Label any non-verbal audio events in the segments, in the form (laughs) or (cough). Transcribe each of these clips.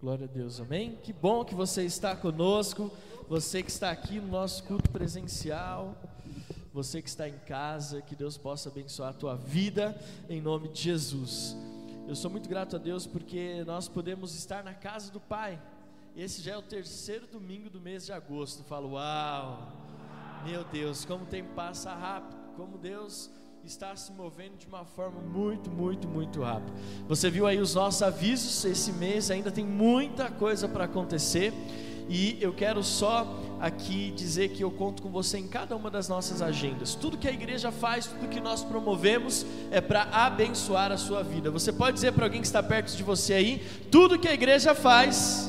Glória a Deus, amém? Que bom que você está conosco, você que está aqui no nosso culto presencial, você que está em casa, que Deus possa abençoar a tua vida, em nome de Jesus. Eu sou muito grato a Deus porque nós podemos estar na casa do Pai. Esse já é o terceiro domingo do mês de agosto. Eu falo, uau, meu Deus, como o tempo passa rápido, como Deus está se movendo de uma forma muito, muito, muito rápida. Você viu aí os nossos avisos, esse mês ainda tem muita coisa para acontecer. E eu quero só aqui dizer que eu conto com você em cada uma das nossas agendas. Tudo que a igreja faz, tudo que nós promovemos é para abençoar a sua vida. Você pode dizer para alguém que está perto de você aí: tudo que a igreja faz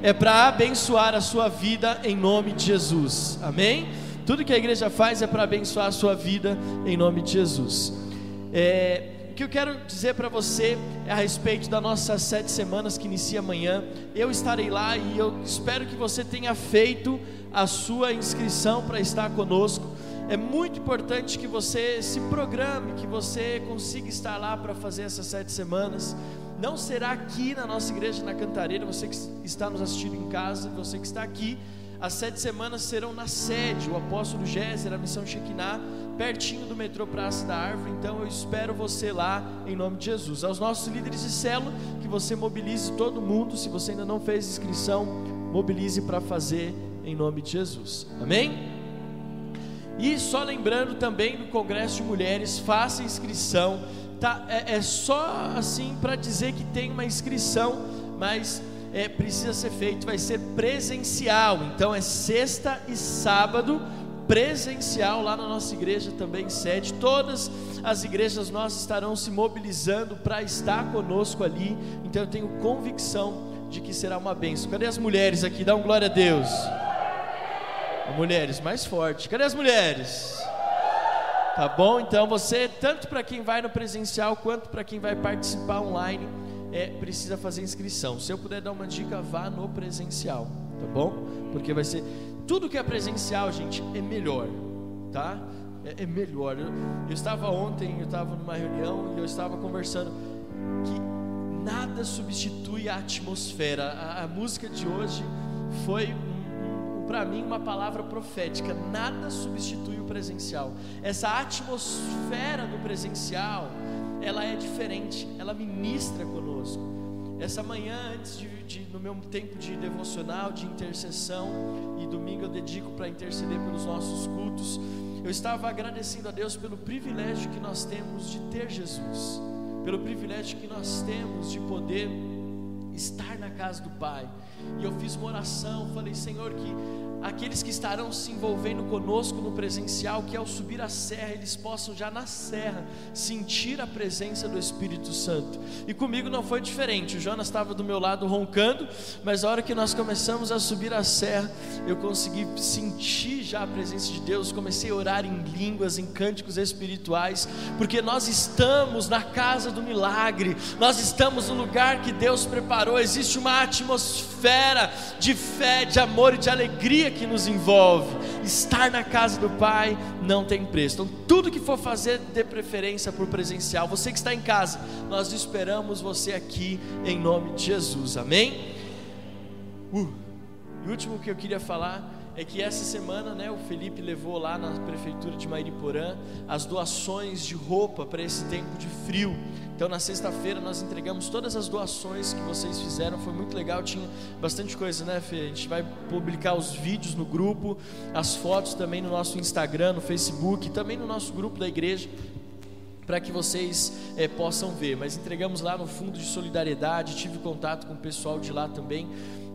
é para abençoar a sua vida em nome de Jesus. Amém? Tudo que a igreja faz é para abençoar a sua vida em nome de Jesus. É, o que eu quero dizer para você é a respeito das nossas sete semanas que inicia amanhã. Eu estarei lá e eu espero que você tenha feito a sua inscrição para estar conosco. É muito importante que você se programe, que você consiga estar lá para fazer essas sete semanas. Não será aqui na nossa igreja na Cantareira, você que está nos assistindo em casa, você que está aqui as sete semanas serão na sede, o apóstolo Géser, a missão Shekinah, pertinho do metrô Praça da Árvore. Então eu espero você lá em nome de Jesus. Aos nossos líderes de célula, que você mobilize todo mundo. Se você ainda não fez inscrição, mobilize para fazer em nome de Jesus. Amém? E só lembrando também do Congresso de Mulheres, faça inscrição. Tá, é, é só assim para dizer que tem uma inscrição, mas é, precisa ser feito, vai ser presencial. Então é sexta e sábado presencial lá na nossa igreja também sede. Todas as igrejas nós estarão se mobilizando para estar conosco ali. Então eu tenho convicção de que será uma bênção. Cadê as mulheres aqui? Dá um glória a Deus. Mulheres, mais forte. Cadê as mulheres? Tá bom? Então você, tanto para quem vai no presencial quanto para quem vai participar online, é, precisa fazer inscrição. Se eu puder dar uma dica, vá no presencial, tá bom? Porque vai ser tudo que é presencial, gente, é melhor, tá? É, é melhor. Eu, eu estava ontem, eu estava numa reunião e eu estava conversando que nada substitui a atmosfera. A, a música de hoje foi para mim uma palavra profética. Nada substitui o presencial. Essa atmosfera do presencial ela é diferente, ela ministra conosco. Essa manhã, antes de, de, no meu tempo de devocional, de intercessão, e domingo eu dedico para interceder pelos nossos cultos, eu estava agradecendo a Deus pelo privilégio que nós temos de ter Jesus, pelo privilégio que nós temos de poder estar na casa do Pai. E eu fiz uma oração, falei, Senhor, que aqueles que estarão se envolvendo conosco no presencial, que ao subir a serra, eles possam já na serra sentir a presença do Espírito Santo. E comigo não foi diferente. O Jonas estava do meu lado roncando, mas a hora que nós começamos a subir a serra, eu consegui sentir já a presença de Deus, comecei a orar em línguas, em cânticos espirituais, porque nós estamos na casa do milagre. Nós estamos no lugar que Deus preparou. Existe uma atmosfera de fé, de amor e de alegria alegria que nos envolve. Estar na casa do Pai não tem preço. Então, tudo que for fazer, dê preferência por presencial. Você que está em casa, nós esperamos você aqui em nome de Jesus. Amém? Uh, e o último que eu queria falar é que essa semana, né, o Felipe levou lá na prefeitura de Mairiporã as doações de roupa para esse tempo de frio. Então, na sexta-feira, nós entregamos todas as doações que vocês fizeram. Foi muito legal, tinha bastante coisa, né, Fê? A gente vai publicar os vídeos no grupo, as fotos também no nosso Instagram, no Facebook, também no nosso grupo da igreja para que vocês é, possam ver. Mas entregamos lá no Fundo de Solidariedade, tive contato com o pessoal de lá também.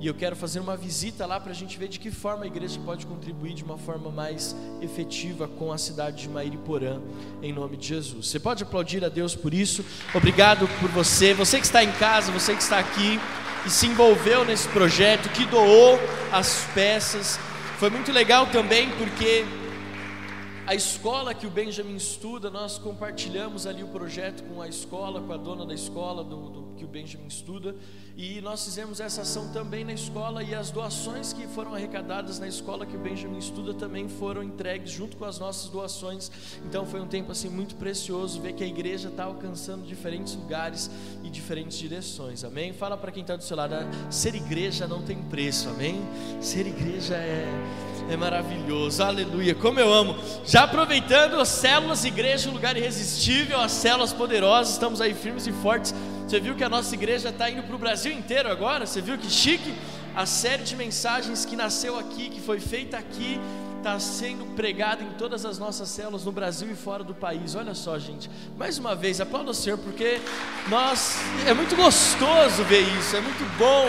E eu quero fazer uma visita lá para a gente ver de que forma a igreja pode contribuir de uma forma mais efetiva com a cidade de Mairiporã, em nome de Jesus. Você pode aplaudir a Deus por isso. Obrigado por você, você que está em casa, você que está aqui e se envolveu nesse projeto, que doou as peças. Foi muito legal também porque a escola que o Benjamin estuda, nós compartilhamos ali o projeto com a escola, com a dona da escola do, do, que o Benjamin estuda, e nós fizemos essa ação também na escola, e as doações que foram arrecadadas na escola que o Benjamin estuda também foram entregues junto com as nossas doações. Então foi um tempo assim muito precioso ver que a igreja está alcançando diferentes lugares e diferentes direções. Amém? Fala para quem está do seu lado, ser igreja não tem preço. Amém? Ser igreja é é maravilhoso, aleluia. Como eu amo. Já aproveitando as células, igreja, um lugar irresistível, as células poderosas, estamos aí firmes e fortes. Você viu que a nossa igreja está indo para o Brasil inteiro agora? Você viu que chique? A série de mensagens que nasceu aqui, que foi feita aqui, está sendo pregada em todas as nossas células no Brasil e fora do país. Olha só, gente. Mais uma vez, aplauda o Senhor, porque nós é muito gostoso ver isso, é muito bom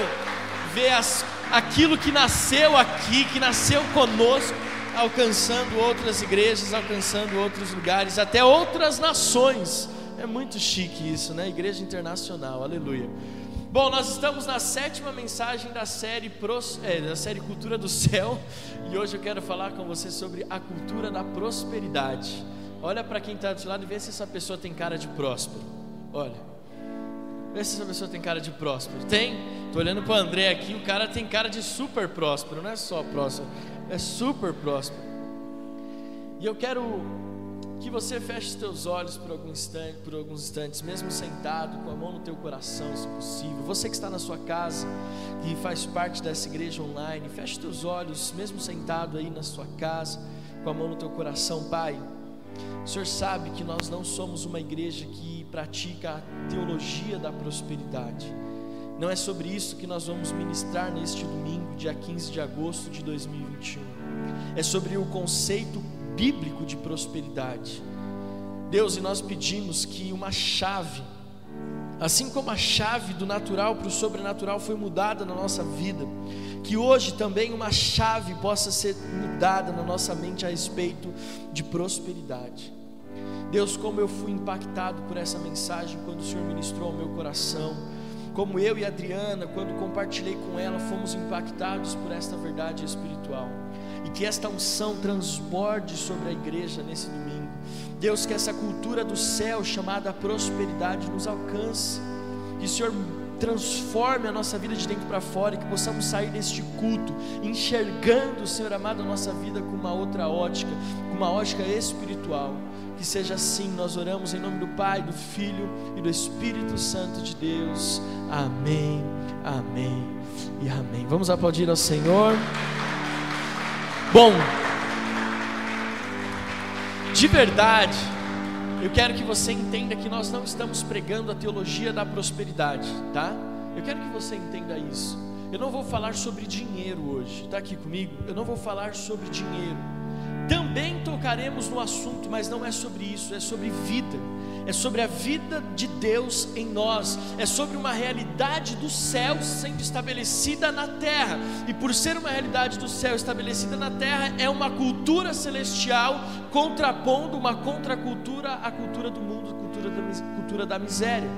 ver as aquilo que nasceu aqui, que nasceu conosco, alcançando outras igrejas, alcançando outros lugares, até outras nações. É muito chique isso, né? Igreja Internacional, aleluia. Bom, nós estamos na sétima mensagem da série, Pros, é, da série Cultura do Céu (laughs) e hoje eu quero falar com você sobre a cultura da prosperidade. Olha para quem está do lado e vê se essa pessoa tem cara de próspero. Olha. Vê se essa pessoa tem cara de próspero. Tem? Estou olhando para o André aqui, o cara tem cara de super próspero, não é só próspero, é super próspero. E eu quero que você feche os teus olhos por, algum instante, por alguns instantes, mesmo sentado, com a mão no teu coração, se possível. Você que está na sua casa, que faz parte dessa igreja online, feche os teus olhos, mesmo sentado aí na sua casa, com a mão no teu coração, Pai. O Senhor sabe que nós não somos uma igreja que pratica a teologia da prosperidade. Não é sobre isso que nós vamos ministrar neste domingo, dia 15 de agosto de 2021. É sobre o conceito bíblico de prosperidade. Deus, e nós pedimos que uma chave, assim como a chave do natural para o sobrenatural foi mudada na nossa vida, que hoje também uma chave possa ser mudada na nossa mente a respeito de prosperidade. Deus, como eu fui impactado por essa mensagem quando o Senhor ministrou ao meu coração, como eu e Adriana, quando compartilhei com ela, fomos impactados por esta verdade espiritual. E que esta unção transborde sobre a igreja nesse domingo. Deus, que essa cultura do céu chamada prosperidade nos alcance. Que o Senhor transforme a nossa vida de dentro para fora e que possamos sair deste culto enxergando, Senhor amado, a nossa vida com uma outra ótica, com uma ótica espiritual. Seja assim, nós oramos em nome do Pai, do Filho e do Espírito Santo de Deus. Amém, amém e amém. Vamos aplaudir ao Senhor. Bom, de verdade, eu quero que você entenda que nós não estamos pregando a teologia da prosperidade, tá? Eu quero que você entenda isso. Eu não vou falar sobre dinheiro hoje, está aqui comigo? Eu não vou falar sobre dinheiro. Também tocaremos no assunto, mas não é sobre isso, é sobre vida é sobre a vida de Deus em nós, é sobre uma realidade do céu sendo estabelecida na terra, e por ser uma realidade do céu estabelecida na terra, é uma cultura celestial contrapondo uma contracultura à cultura do mundo, cultura da, cultura da miséria.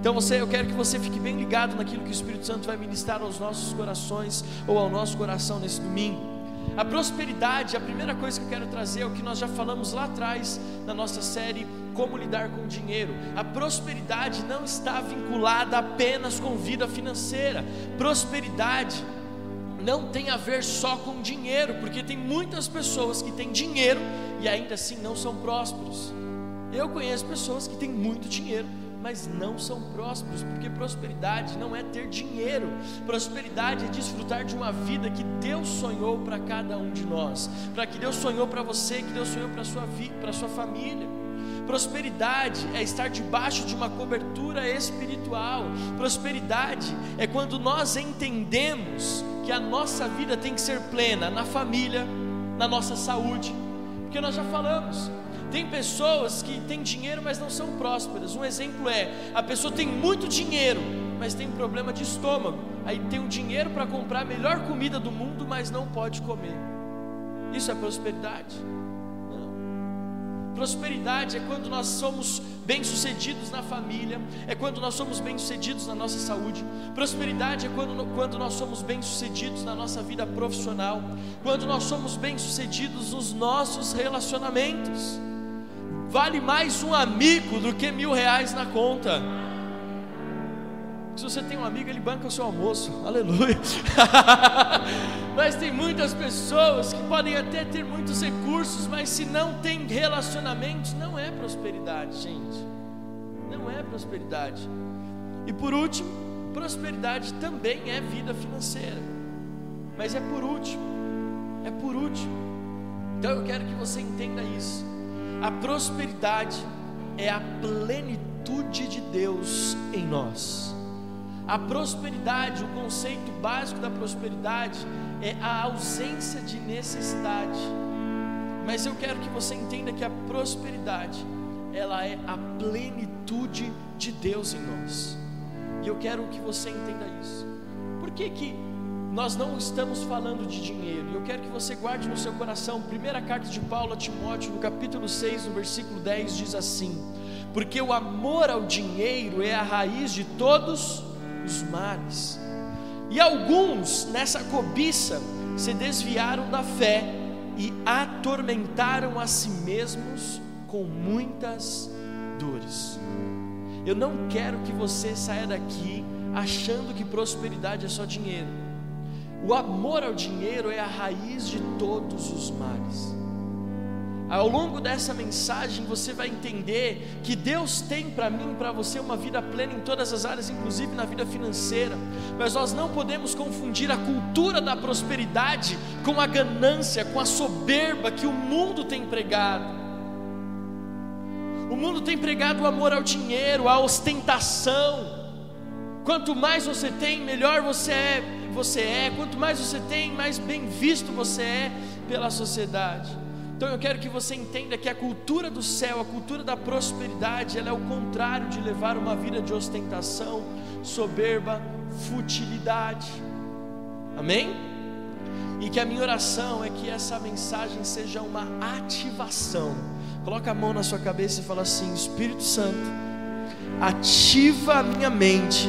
Então você, eu quero que você fique bem ligado naquilo que o Espírito Santo vai ministrar aos nossos corações ou ao nosso coração nesse domingo. A prosperidade, a primeira coisa que eu quero trazer é o que nós já falamos lá atrás na nossa série Como lidar com o dinheiro. A prosperidade não está vinculada apenas com vida financeira. Prosperidade não tem a ver só com dinheiro, porque tem muitas pessoas que têm dinheiro e ainda assim não são prósperos. Eu conheço pessoas que têm muito dinheiro, mas não são prósperos, porque prosperidade não é ter dinheiro, prosperidade é desfrutar de uma vida que Deus sonhou para cada um de nós, para que Deus sonhou para você, que Deus sonhou para sua vida, para sua família. Prosperidade é estar debaixo de uma cobertura espiritual. Prosperidade é quando nós entendemos que a nossa vida tem que ser plena na família, na nossa saúde, porque nós já falamos, tem pessoas que têm dinheiro, mas não são prósperas. Um exemplo é: a pessoa tem muito dinheiro, mas tem problema de estômago. Aí tem o dinheiro para comprar a melhor comida do mundo, mas não pode comer. Isso é prosperidade? Não. Prosperidade é quando nós somos bem-sucedidos na família, é quando nós somos bem-sucedidos na nossa saúde. Prosperidade é quando, quando nós somos bem-sucedidos na nossa vida profissional, quando nós somos bem-sucedidos nos nossos relacionamentos. Vale mais um amigo do que mil reais na conta. Se você tem um amigo, ele banca o seu almoço, (laughs) aleluia. (laughs) mas tem muitas pessoas que podem até ter muitos recursos, mas se não tem relacionamentos, não é prosperidade, gente. Não é prosperidade. E por último, prosperidade também é vida financeira, mas é por último, é por último. Então eu quero que você entenda isso. A prosperidade é a plenitude de Deus em nós. A prosperidade, o conceito básico da prosperidade é a ausência de necessidade. Mas eu quero que você entenda que a prosperidade, ela é a plenitude de Deus em nós. E eu quero que você entenda isso. Por que que nós não estamos falando de dinheiro? Eu quero que você guarde no seu coração. Primeira carta de Paulo a Timóteo, no capítulo 6, no versículo 10 diz assim: Porque o amor ao dinheiro é a raiz de todos os males. E alguns, nessa cobiça, se desviaram da fé e atormentaram a si mesmos com muitas dores. Eu não quero que você saia daqui achando que prosperidade é só dinheiro. O amor ao dinheiro é a raiz de todos os males. Ao longo dessa mensagem você vai entender que Deus tem para mim e para você uma vida plena em todas as áreas, inclusive na vida financeira. Mas nós não podemos confundir a cultura da prosperidade com a ganância, com a soberba que o mundo tem pregado. O mundo tem pregado o amor ao dinheiro, a ostentação. Quanto mais você tem, melhor você é, você é. Quanto mais você tem, mais bem visto você é pela sociedade. Então eu quero que você entenda que a cultura do céu, a cultura da prosperidade, ela é o contrário de levar uma vida de ostentação, soberba, futilidade. Amém? E que a minha oração é que essa mensagem seja uma ativação. Coloca a mão na sua cabeça e fala assim: Espírito Santo, ativa a minha mente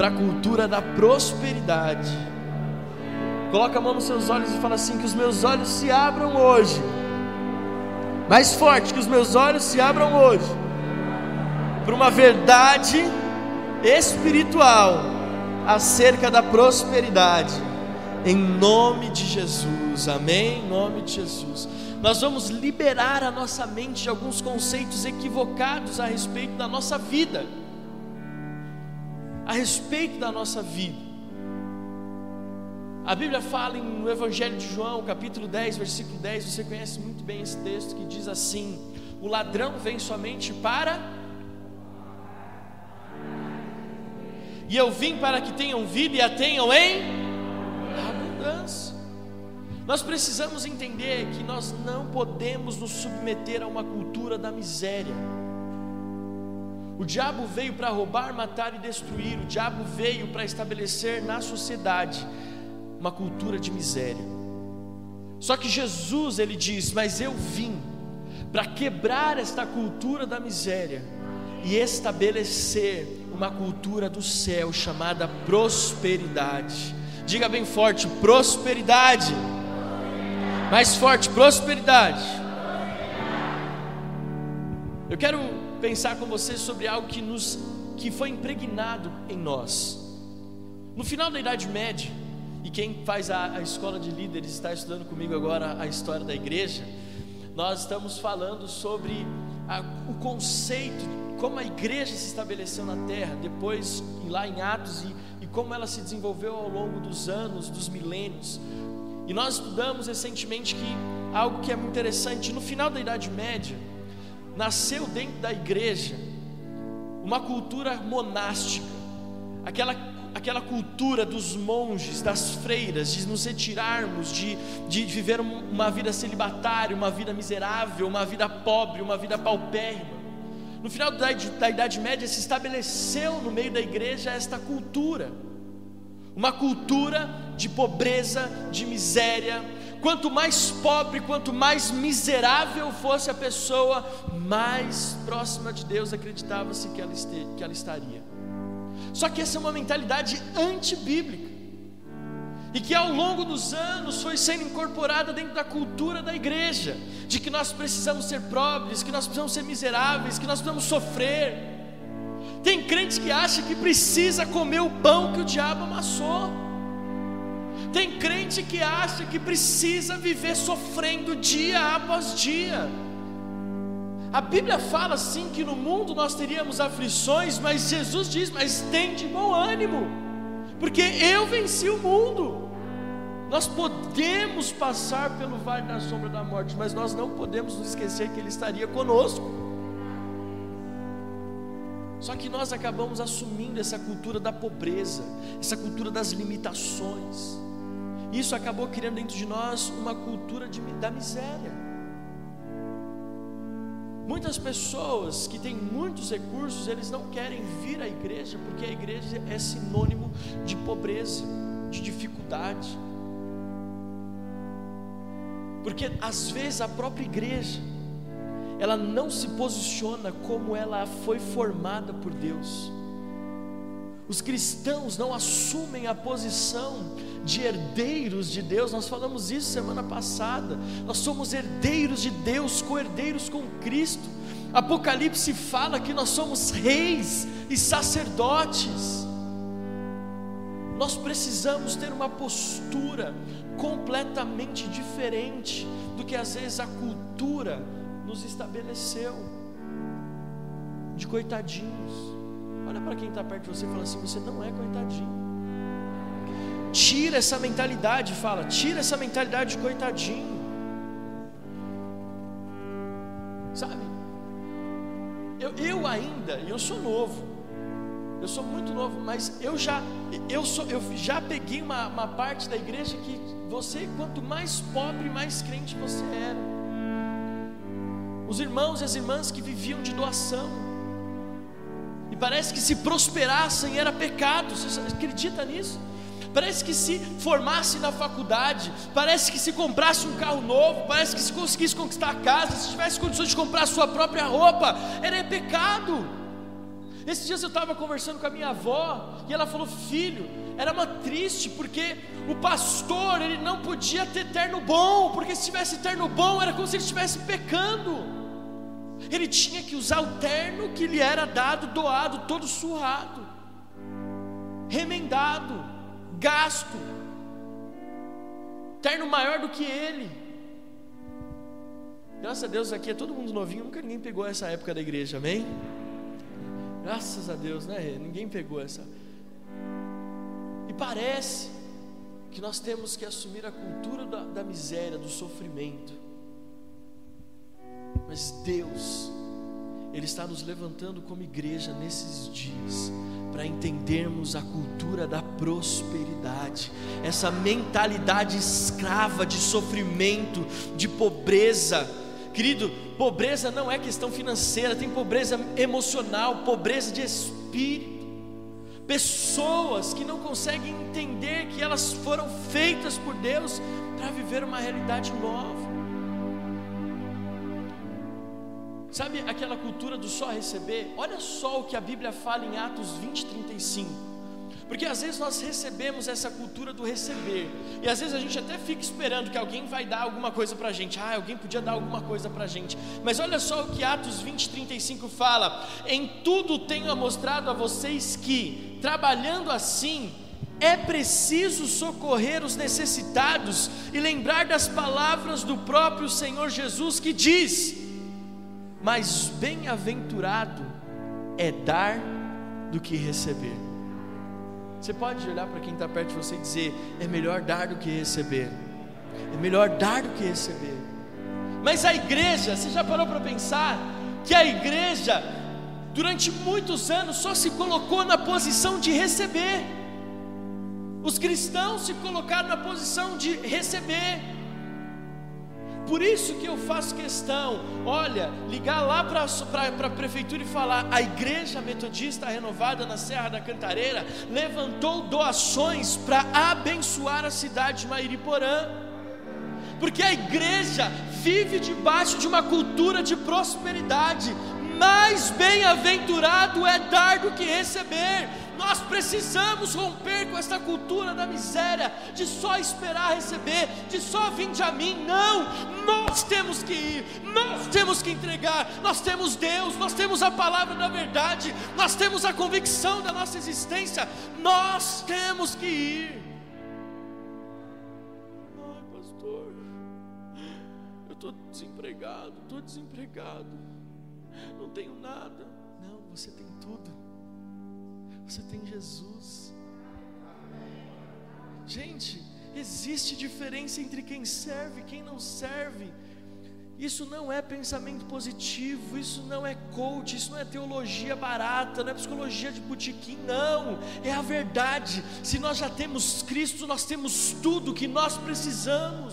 para a cultura da prosperidade Coloca a mão nos seus olhos e fala assim: que os meus olhos se abram hoje. Mais forte, que os meus olhos se abram hoje. Para uma verdade espiritual acerca da prosperidade. Em nome de Jesus. Amém? Em nome de Jesus. Nós vamos liberar a nossa mente de alguns conceitos equivocados a respeito da nossa vida. A respeito da nossa vida. A Bíblia fala no Evangelho de João, capítulo 10, versículo 10, você conhece muito bem esse texto que diz assim: O ladrão vem somente para. E eu vim para que tenham vida e a tenham em abundância. Nós precisamos entender que nós não podemos nos submeter a uma cultura da miséria. O diabo veio para roubar, matar e destruir. O diabo veio para estabelecer na sociedade uma cultura de miséria. Só que Jesus, ele diz: Mas eu vim para quebrar esta cultura da miséria e estabelecer uma cultura do céu chamada prosperidade. Diga bem forte: prosperidade. Mais forte: prosperidade. Eu quero pensar com você sobre algo que nos que foi impregnado em nós. No final da Idade Média, e quem faz a, a escola de líderes está estudando comigo agora a história da igreja. Nós estamos falando sobre a, o conceito, como a igreja se estabeleceu na terra, depois lá em Atos, e, e como ela se desenvolveu ao longo dos anos, dos milênios. E nós estudamos recentemente que algo que é muito interessante, no final da Idade Média, nasceu dentro da igreja uma cultura monástica, aquela aquela cultura dos monges, das freiras, de nos retirarmos, de, de viver uma vida celibatária, uma vida miserável, uma vida pobre, uma vida paupérrima. No final da, da Idade Média se estabeleceu no meio da igreja esta cultura, uma cultura de pobreza, de miséria, quanto mais pobre, quanto mais miserável fosse a pessoa, mais próxima de Deus acreditava-se que, ela que ela estaria. Só que essa é uma mentalidade antibíblica. E que ao longo dos anos foi sendo incorporada dentro da cultura da igreja, de que nós precisamos ser pobres, que nós precisamos ser miseráveis, que nós precisamos sofrer. Tem crentes que acham que precisa comer o pão que o diabo amassou. Tem crente que acha que precisa viver sofrendo dia após dia. A Bíblia fala sim que no mundo nós teríamos aflições, mas Jesus diz: Mas tem de bom ânimo, porque eu venci o mundo. Nós podemos passar pelo vale da sombra da morte, mas nós não podemos nos esquecer que Ele estaria conosco. Só que nós acabamos assumindo essa cultura da pobreza, essa cultura das limitações. Isso acabou criando dentro de nós uma cultura de, da miséria. Muitas pessoas que têm muitos recursos, eles não querem vir à igreja, porque a igreja é sinônimo de pobreza, de dificuldade. Porque às vezes a própria igreja, ela não se posiciona como ela foi formada por Deus. Os cristãos não assumem a posição de herdeiros de Deus, nós falamos isso semana passada. Nós somos herdeiros de Deus, co-herdeiros com Cristo. Apocalipse fala que nós somos reis e sacerdotes. Nós precisamos ter uma postura completamente diferente do que às vezes a cultura nos estabeleceu, de coitadinhos. Olha para quem está perto de você e fala assim: você não é coitadinho. Tira essa mentalidade, fala, tira essa mentalidade de coitadinho. Sabe? Eu, eu ainda, eu sou novo, eu sou muito novo, mas eu já, eu sou, eu já peguei uma, uma parte da igreja que você, quanto mais pobre, mais crente você era. Os irmãos e as irmãs que viviam de doação, e parece que se prosperassem era pecado, você acredita nisso? Parece que se formasse na faculdade, parece que se comprasse um carro novo, parece que se conseguisse conquistar a casa, se tivesse condições de comprar a sua própria roupa, era pecado. Esses dias eu estava conversando com a minha avó e ela falou: Filho, era uma triste porque o pastor ele não podia ter terno bom, porque se tivesse terno bom era como se ele estivesse pecando. Ele tinha que usar o terno que lhe era dado, doado, todo surrado, remendado, gasto, terno maior do que ele. Graças a Deus aqui é todo mundo novinho, nunca ninguém pegou essa época da igreja, amém? Graças a Deus, né? Ninguém pegou essa. E parece que nós temos que assumir a cultura da, da miséria, do sofrimento. Mas Deus, Ele está nos levantando como igreja nesses dias, para entendermos a cultura da prosperidade, essa mentalidade escrava de sofrimento, de pobreza Querido, pobreza não é questão financeira, tem pobreza emocional, pobreza de espírito. Pessoas que não conseguem entender que elas foram feitas por Deus para viver uma realidade nova. Sabe aquela cultura do só receber? Olha só o que a Bíblia fala em Atos 20, 35. Porque às vezes nós recebemos essa cultura do receber, e às vezes a gente até fica esperando que alguém vai dar alguma coisa para a gente, ah, alguém podia dar alguma coisa para a gente, mas olha só o que Atos 20, 35 fala: em tudo tenho mostrado a vocês que, trabalhando assim, é preciso socorrer os necessitados e lembrar das palavras do próprio Senhor Jesus que diz: Mas bem-aventurado é dar do que receber. Você pode olhar para quem está perto de você e dizer: é melhor dar do que receber. É melhor dar do que receber. Mas a igreja, você já parou para pensar que a igreja, durante muitos anos, só se colocou na posição de receber. Os cristãos se colocaram na posição de receber. Por isso que eu faço questão, olha, ligar lá para a prefeitura e falar: a igreja metodista renovada na Serra da Cantareira levantou doações para abençoar a cidade de Mairiporã. Porque a igreja vive debaixo de uma cultura de prosperidade. Mais bem-aventurado é dar do que receber. Nós precisamos romper com essa cultura da miséria, de só esperar receber, de só vir de a mim. Não, nós temos que ir, nós temos que entregar. Nós temos Deus, nós temos a palavra da verdade, nós temos a convicção da nossa existência. Nós temos que ir. Ai, pastor, eu estou desempregado, estou desempregado, não tenho nada. Não, você tem tudo. Você tem Jesus. Gente, existe diferença entre quem serve e quem não serve. Isso não é pensamento positivo, isso não é coach, isso não é teologia barata, não é psicologia de botequim, não, é a verdade. Se nós já temos Cristo, nós temos tudo que nós precisamos.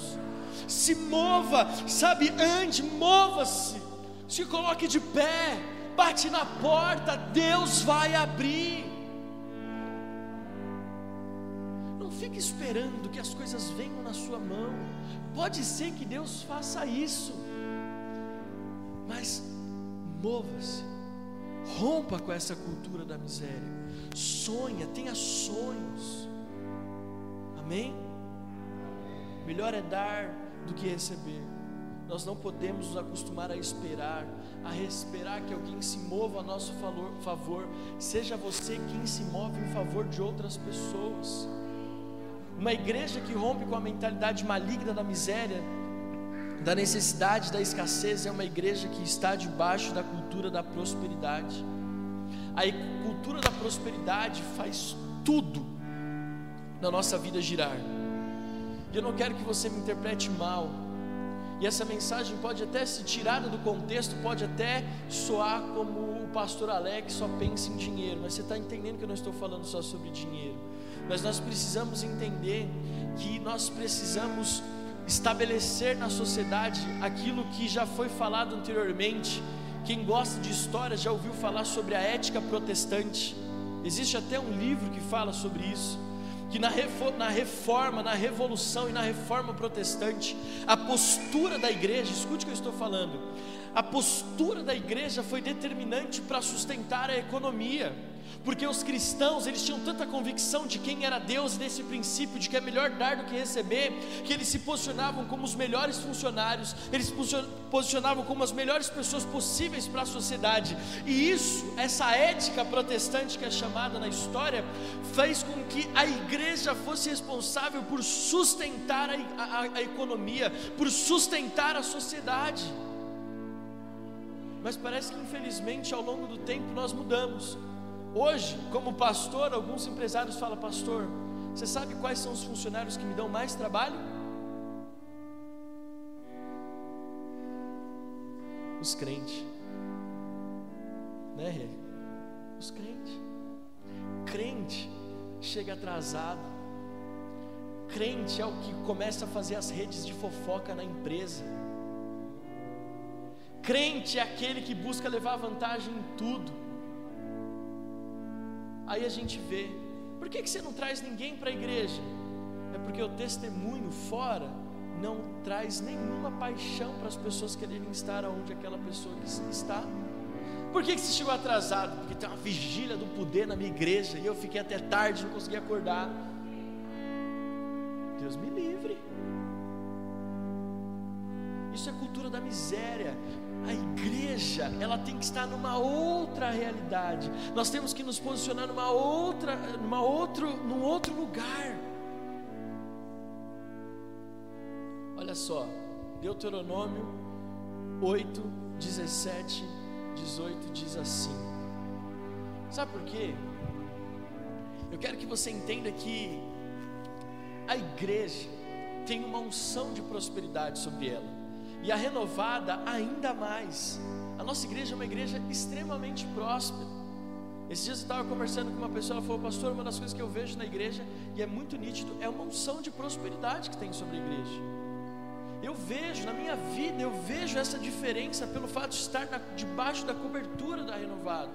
Se mova, sabe, ande, mova-se, se coloque de pé, bate na porta, Deus vai abrir. Fique esperando que as coisas venham na sua mão. Pode ser que Deus faça isso, mas mova-se, rompa com essa cultura da miséria, sonha, tenha sonhos. Amém? Melhor é dar do que receber. Nós não podemos nos acostumar a esperar, a esperar que alguém se mova a nosso favor, seja você quem se move em favor de outras pessoas. Uma igreja que rompe com a mentalidade maligna da miséria, da necessidade, da escassez, é uma igreja que está debaixo da cultura da prosperidade. A cultura da prosperidade faz tudo na nossa vida girar. E eu não quero que você me interprete mal. E essa mensagem pode até se tirada do contexto, pode até soar como o pastor Alex só pensa em dinheiro, mas você está entendendo que eu não estou falando só sobre dinheiro mas nós precisamos entender que nós precisamos estabelecer na sociedade aquilo que já foi falado anteriormente. Quem gosta de história já ouviu falar sobre a ética protestante. Existe até um livro que fala sobre isso. Que na, na reforma, na revolução e na reforma protestante, a postura da igreja, escute o que eu estou falando, a postura da igreja foi determinante para sustentar a economia porque os cristãos, eles tinham tanta convicção de quem era Deus e desse princípio de que é melhor dar do que receber, que eles se posicionavam como os melhores funcionários, eles se posicionavam como as melhores pessoas possíveis para a sociedade. E isso, essa ética protestante que é chamada na história, fez com que a igreja fosse responsável por sustentar a, a, a economia, por sustentar a sociedade. Mas parece que infelizmente ao longo do tempo nós mudamos. Hoje, como pastor, alguns empresários falam: Pastor, você sabe quais são os funcionários que me dão mais trabalho? Os crentes, né? Os crentes. Crente chega atrasado. Crente é o que começa a fazer as redes de fofoca na empresa. Crente é aquele que busca levar vantagem em tudo. Aí a gente vê, por que, que você não traz ninguém para a igreja? É porque o testemunho fora não traz nenhuma paixão para as pessoas quererem estar onde aquela pessoa está. Por que, que você chegou atrasado? Porque tem uma vigília do poder na minha igreja e eu fiquei até tarde, não consegui acordar. Deus me livre. Isso é cultura da miséria a igreja, ela tem que estar numa outra realidade. Nós temos que nos posicionar numa outra, numa outro, num outro lugar. Olha só, Deuteronômio 8, 17, 18 diz assim. Sabe por quê? Eu quero que você entenda que a igreja tem uma unção de prosperidade sobre ela e a renovada ainda mais. A nossa igreja é uma igreja extremamente próspera. Esses dias eu estava conversando com uma pessoa, ela falou, pastor, uma das coisas que eu vejo na igreja, e é muito nítido, é uma unção de prosperidade que tem sobre a igreja. Eu vejo, na minha vida, eu vejo essa diferença pelo fato de estar na, debaixo da cobertura da renovada.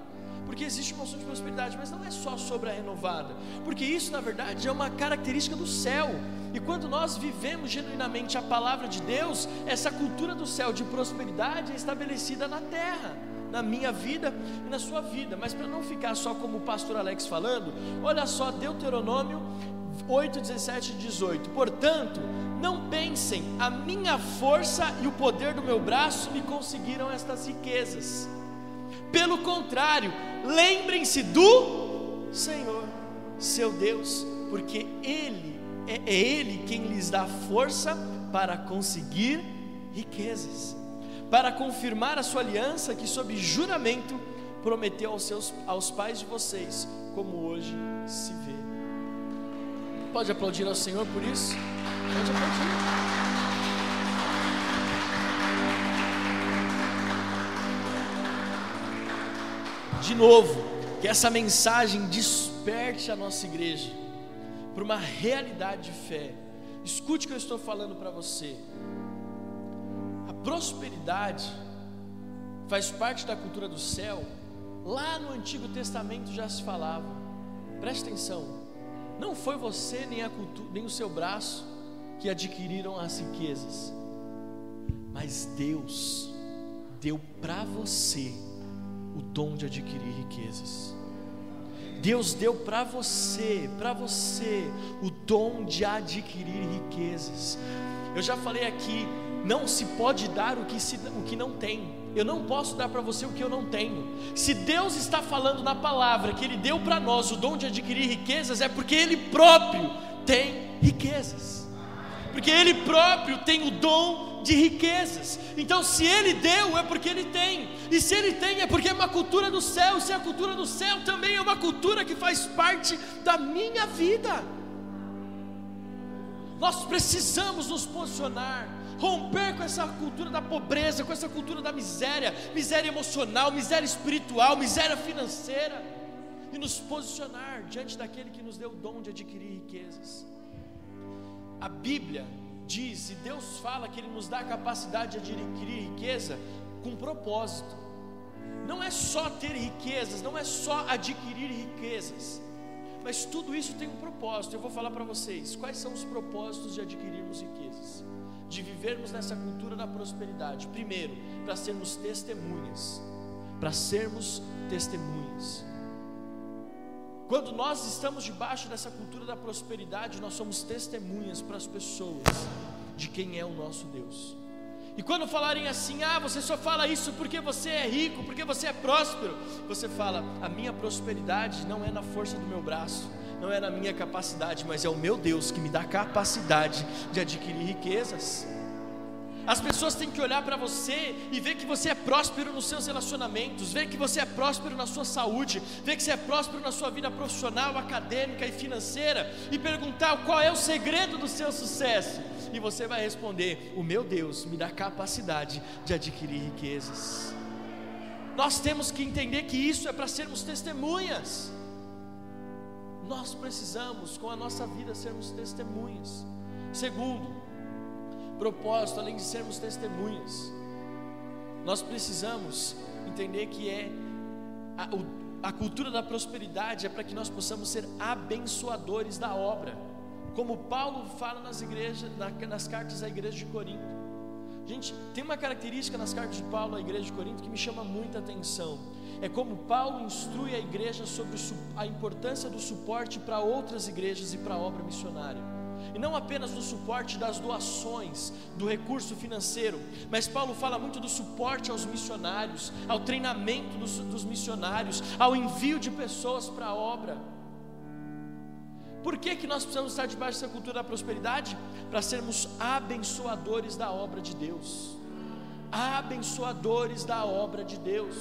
Porque existe uma unção de prosperidade, mas não é só sobre a renovada, porque isso, na verdade, é uma característica do céu E quando nós vivemos genuinamente a palavra de Deus, essa cultura do céu de prosperidade é estabelecida na terra, na minha vida e na sua vida. Mas para não ficar só como o pastor Alex falando, olha só Deuteronômio 8, 17 e 18. Portanto, não pensem, a minha força e o poder do meu braço me conseguiram estas riquezas. Pelo contrário, lembrem-se do Senhor, seu Deus, porque Ele é, é Ele quem lhes dá força para conseguir riquezas, para confirmar a sua aliança que, sob juramento, prometeu aos, seus, aos pais de vocês, como hoje se vê. Pode aplaudir ao Senhor por isso? Pode aplaudir. De novo, que essa mensagem desperte a nossa igreja para uma realidade de fé. Escute o que eu estou falando para você. A prosperidade faz parte da cultura do céu. Lá no Antigo Testamento já se falava. Preste atenção. Não foi você nem, a cultura, nem o seu braço que adquiriram as riquezas, mas Deus deu para você o dom de adquirir riquezas. Deus deu para você, para você, o dom de adquirir riquezas. Eu já falei aqui, não se pode dar o que, se, o que não tem. Eu não posso dar para você o que eu não tenho. Se Deus está falando na palavra que Ele deu para nós o dom de adquirir riquezas, é porque Ele próprio tem riquezas. Porque Ele próprio tem o dom de riquezas. Então, se Ele deu, é porque Ele tem. E se Ele tem, é porque é uma cultura do céu. Se a cultura do céu também é uma cultura que faz parte da minha vida. Nós precisamos nos posicionar, romper com essa cultura da pobreza, com essa cultura da miséria, miséria emocional, miséria espiritual, miséria financeira, e nos posicionar diante daquele que nos deu o dom de adquirir riquezas. A Bíblia diz e Deus fala que Ele nos dá a capacidade de adquirir riqueza com propósito. Não é só ter riquezas, não é só adquirir riquezas, mas tudo isso tem um propósito. Eu vou falar para vocês quais são os propósitos de adquirirmos riquezas, de vivermos nessa cultura da prosperidade. Primeiro, para sermos testemunhas, para sermos testemunhas. Quando nós estamos debaixo dessa cultura da prosperidade, nós somos testemunhas para as pessoas de quem é o nosso Deus. E quando falarem assim, ah, você só fala isso porque você é rico, porque você é próspero, você fala, a minha prosperidade não é na força do meu braço, não é na minha capacidade, mas é o meu Deus que me dá capacidade de adquirir riquezas. As pessoas têm que olhar para você e ver que você é próspero nos seus relacionamentos, ver que você é próspero na sua saúde, ver que você é próspero na sua vida profissional, acadêmica e financeira, e perguntar qual é o segredo do seu sucesso. E você vai responder: O meu Deus me dá capacidade de adquirir riquezas. Nós temos que entender que isso é para sermos testemunhas. Nós precisamos, com a nossa vida, sermos testemunhas. Segundo, propósito, além de sermos testemunhas, nós precisamos entender que é a, a cultura da prosperidade é para que nós possamos ser abençoadores da obra, como Paulo fala nas igrejas, nas cartas à igreja de Corinto. Gente, tem uma característica nas cartas de Paulo à igreja de Corinto que me chama muita atenção. É como Paulo instrui a igreja sobre a importância do suporte para outras igrejas e para a obra missionária e não apenas do suporte das doações, do recurso financeiro, mas Paulo fala muito do suporte aos missionários, ao treinamento dos, dos missionários, ao envio de pessoas para a obra. Por que, que nós precisamos estar debaixo dessa cultura da prosperidade? Para sermos abençoadores da obra de Deus. Abençoadores da obra de Deus.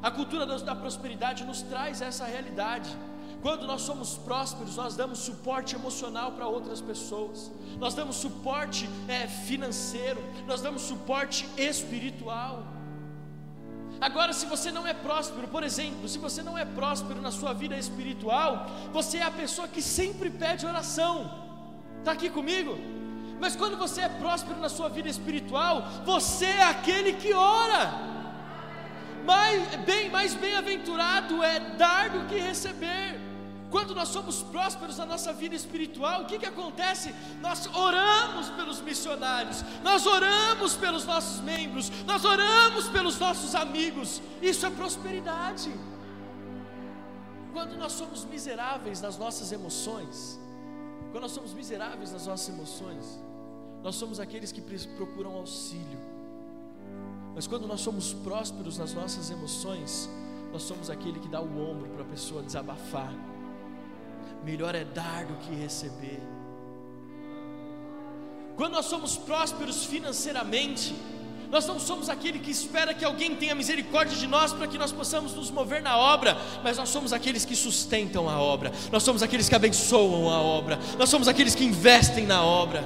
A cultura da prosperidade nos traz essa realidade. Quando nós somos prósperos, nós damos suporte emocional para outras pessoas, nós damos suporte é, financeiro, nós damos suporte espiritual. Agora, se você não é próspero, por exemplo, se você não é próspero na sua vida espiritual, você é a pessoa que sempre pede oração. Está aqui comigo? Mas quando você é próspero na sua vida espiritual, você é aquele que ora. Mais bem, mais bem-aventurado é dar do que receber. Quando nós somos prósperos na nossa vida espiritual, o que, que acontece? Nós oramos pelos missionários, nós oramos pelos nossos membros, nós oramos pelos nossos amigos. Isso é prosperidade. Quando nós somos miseráveis nas nossas emoções, quando nós somos miseráveis nas nossas emoções, nós somos aqueles que procuram auxílio. Mas quando nós somos prósperos nas nossas emoções, nós somos aquele que dá o ombro para a pessoa desabafar. Melhor é dar do que receber. Quando nós somos prósperos financeiramente, nós não somos aquele que espera que alguém tenha misericórdia de nós para que nós possamos nos mover na obra, mas nós somos aqueles que sustentam a obra, nós somos aqueles que abençoam a obra, nós somos aqueles que investem na obra.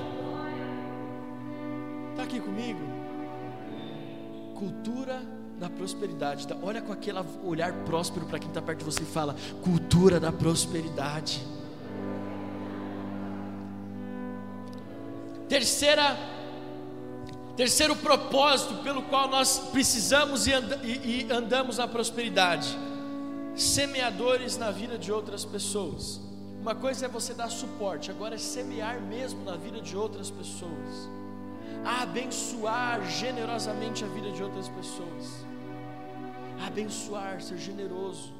Está aqui comigo? Cultura da prosperidade. Olha com aquele olhar próspero para quem está perto de você e fala: cultura da prosperidade. Terceira Terceiro propósito pelo qual nós precisamos e, e, e andamos na prosperidade: semeadores na vida de outras pessoas. Uma coisa é você dar suporte, agora é semear mesmo na vida de outras pessoas, abençoar generosamente a vida de outras pessoas, abençoar, ser generoso,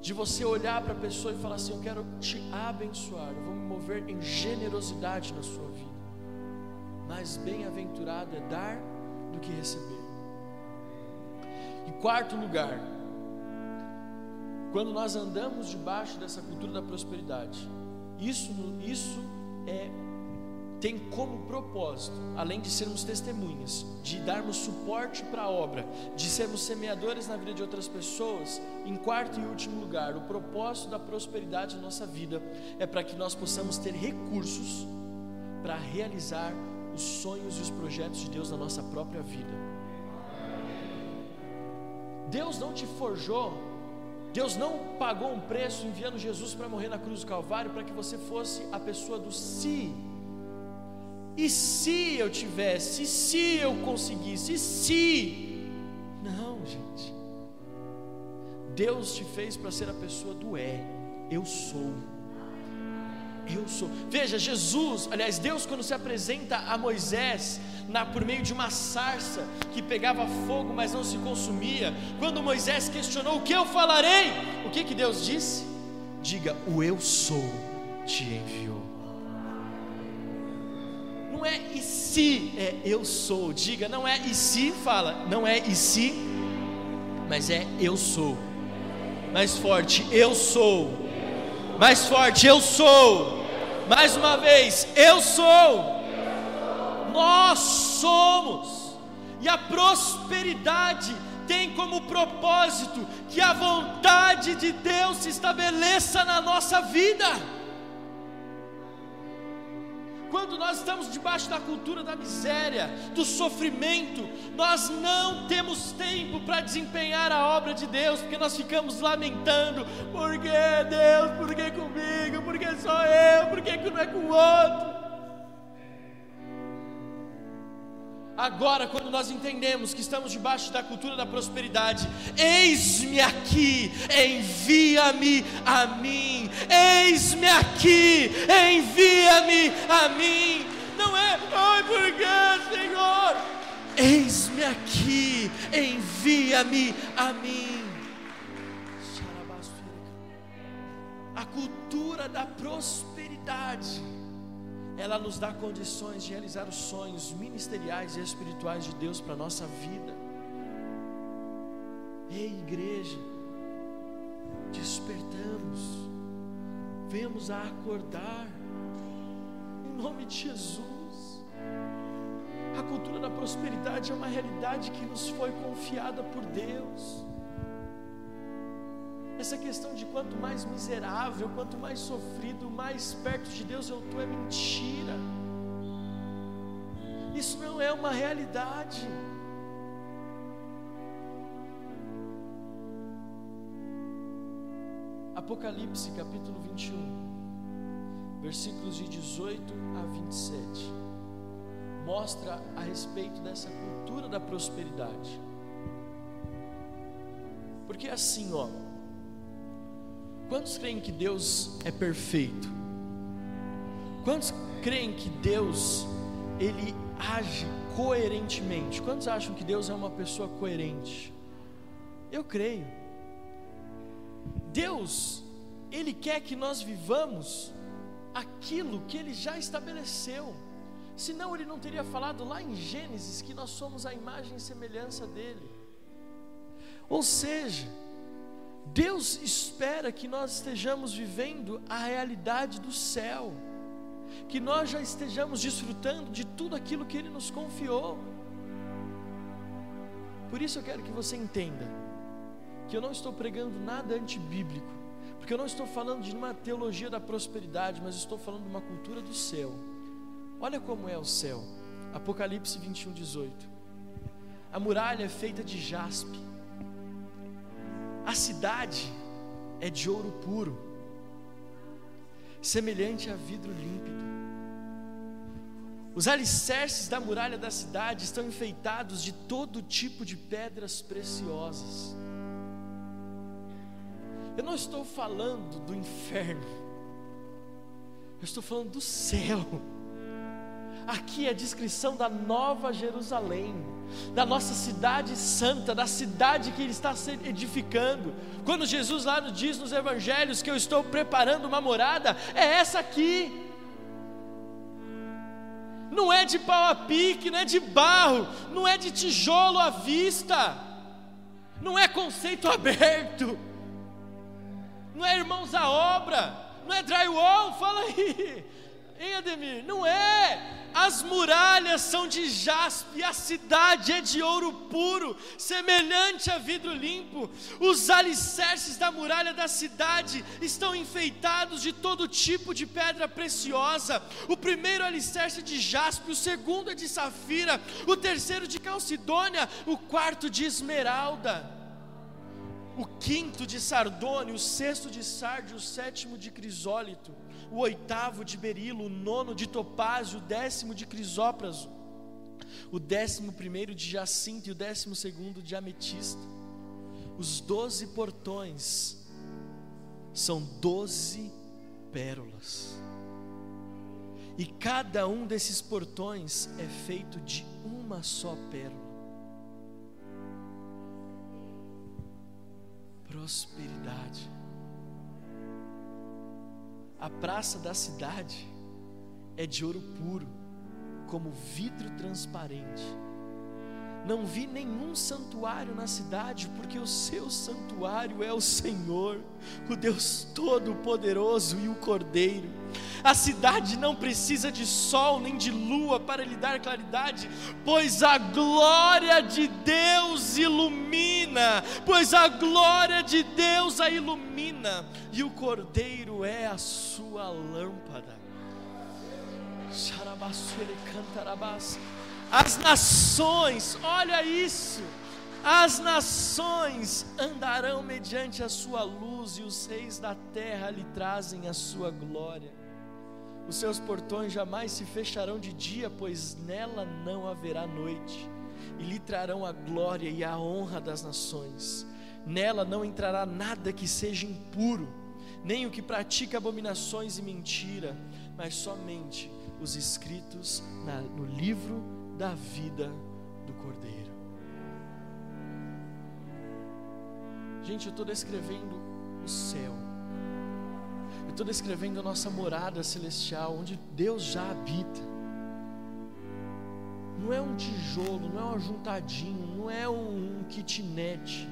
de você olhar para a pessoa e falar assim: Eu quero te abençoar, eu vou me mover em generosidade na sua vida mais bem-aventurado é dar do que receber. Em quarto lugar, quando nós andamos debaixo dessa cultura da prosperidade, isso, isso é, tem como propósito, além de sermos testemunhas, de darmos suporte para a obra, de sermos semeadores na vida de outras pessoas, em quarto e último lugar, o propósito da prosperidade na nossa vida é para que nós possamos ter recursos para realizar os sonhos e os projetos de Deus na nossa própria vida. Deus não te forjou, Deus não pagou um preço enviando Jesus para morrer na cruz do Calvário para que você fosse a pessoa do se. E se eu tivesse, e se eu conseguisse, e se. Não, gente. Deus te fez para ser a pessoa do é, eu sou eu sou. Veja, Jesus, aliás, Deus, quando se apresenta a Moisés, na, por meio de uma sarça que pegava fogo, mas não se consumia, quando Moisés questionou: O que eu falarei? O que, que Deus disse? Diga: O eu sou te enviou. Não é e se, é eu sou. Diga, não é e se, fala, não é e se, mas é eu sou. Mais forte, eu sou. Mais forte, eu sou. Mais uma vez, eu sou. Nós somos. E a prosperidade tem como propósito que a vontade de Deus se estabeleça na nossa vida. Quando nós estamos debaixo da cultura da miséria, do sofrimento, nós não temos tempo para desempenhar a obra de Deus, porque nós ficamos lamentando: por que Deus, por que comigo, por que só eu, por que não é com o outro? Agora, quando nós entendemos que estamos debaixo da cultura da prosperidade, eis-me aqui, envia-me a mim, eis-me aqui, envia-me a mim. Não é, ai, por que, Senhor? Eis-me aqui, envia-me a mim. A cultura da prosperidade ela nos dá condições de realizar os sonhos ministeriais e espirituais de Deus para a nossa vida. Ei, igreja, despertamos, vemos a acordar, em nome de Jesus. A cultura da prosperidade é uma realidade que nos foi confiada por Deus. Essa questão de quanto mais miserável, quanto mais sofrido, mais perto de Deus eu estou, é mentira. Isso não é uma realidade. Apocalipse capítulo 21, versículos de 18 a 27, mostra a respeito dessa cultura da prosperidade. Porque assim, ó, Quantos creem que Deus é perfeito? Quantos creem que Deus ele age coerentemente? Quantos acham que Deus é uma pessoa coerente? Eu creio. Deus, ele quer que nós vivamos aquilo que ele já estabeleceu. Senão ele não teria falado lá em Gênesis que nós somos a imagem e semelhança dele. Ou seja, Deus espera que nós estejamos vivendo a realidade do céu, que nós já estejamos desfrutando de tudo aquilo que Ele nos confiou. Por isso eu quero que você entenda que eu não estou pregando nada antibíblico, porque eu não estou falando de uma teologia da prosperidade, mas estou falando de uma cultura do céu. Olha como é o céu. Apocalipse 21, 18. A muralha é feita de jaspe. A cidade é de ouro puro, semelhante a vidro límpido. Os alicerces da muralha da cidade estão enfeitados de todo tipo de pedras preciosas. Eu não estou falando do inferno, eu estou falando do céu. Aqui é a descrição da nova Jerusalém, da nossa cidade santa, da cidade que Ele está se edificando. Quando Jesus lá nos diz nos evangelhos que eu estou preparando uma morada, é essa aqui. Não é de pau a pique, não é de barro, não é de tijolo à vista, não é conceito (laughs) aberto, não é irmãos à obra, não é drywall, fala aí, (laughs) hein Ademir? Não é, as muralhas são de jaspe, a cidade é de ouro puro, semelhante a vidro limpo. Os alicerces da muralha da cidade estão enfeitados de todo tipo de pedra preciosa. O primeiro alicerce é de jaspe, o segundo é de safira, o terceiro de calcedônia, o quarto de esmeralda o quinto de sardônio, o sexto de sárdio, o sétimo de crisólito o oitavo de berilo, o nono de topázio, o décimo de crisópraso, o décimo primeiro de jacinto e o décimo segundo de ametista. Os doze portões são doze pérolas. E cada um desses portões é feito de uma só pérola. Prosperidade a praça da cidade é de ouro puro, como vidro transparente. Não vi nenhum santuário na cidade, porque o seu santuário é o Senhor, o Deus Todo-Poderoso e o Cordeiro. A cidade não precisa de sol nem de lua para lhe dar claridade, pois a glória de Deus ilumina, pois a glória de Deus a ilumina, e o Cordeiro é a sua lâmpada. As nações, olha isso, as nações andarão mediante a sua luz, e os reis da terra lhe trazem a sua glória. Os seus portões jamais se fecharão de dia, pois nela não haverá noite, e lhe trarão a glória e a honra das nações. Nela não entrará nada que seja impuro, nem o que pratica abominações e mentira, mas somente os escritos na, no livro da vida do Cordeiro. Gente, eu estou descrevendo o céu estou descrevendo a nossa morada celestial, onde Deus já habita. Não é um tijolo, não é um ajuntadinho, não é um, kitnet.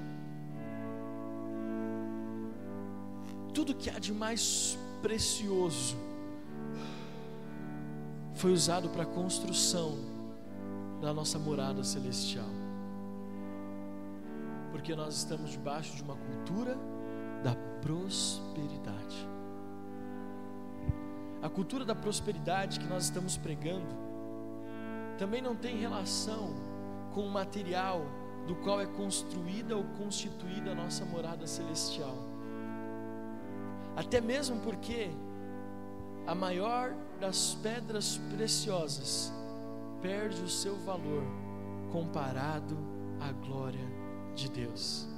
Tudo que há de mais precioso foi usado para a construção da nossa morada celestial. Porque nós estamos debaixo de uma cultura da prosperidade. A cultura da prosperidade que nós estamos pregando também não tem relação com o material do qual é construída ou constituída a nossa morada celestial. Até mesmo porque a maior das pedras preciosas perde o seu valor comparado à glória de Deus.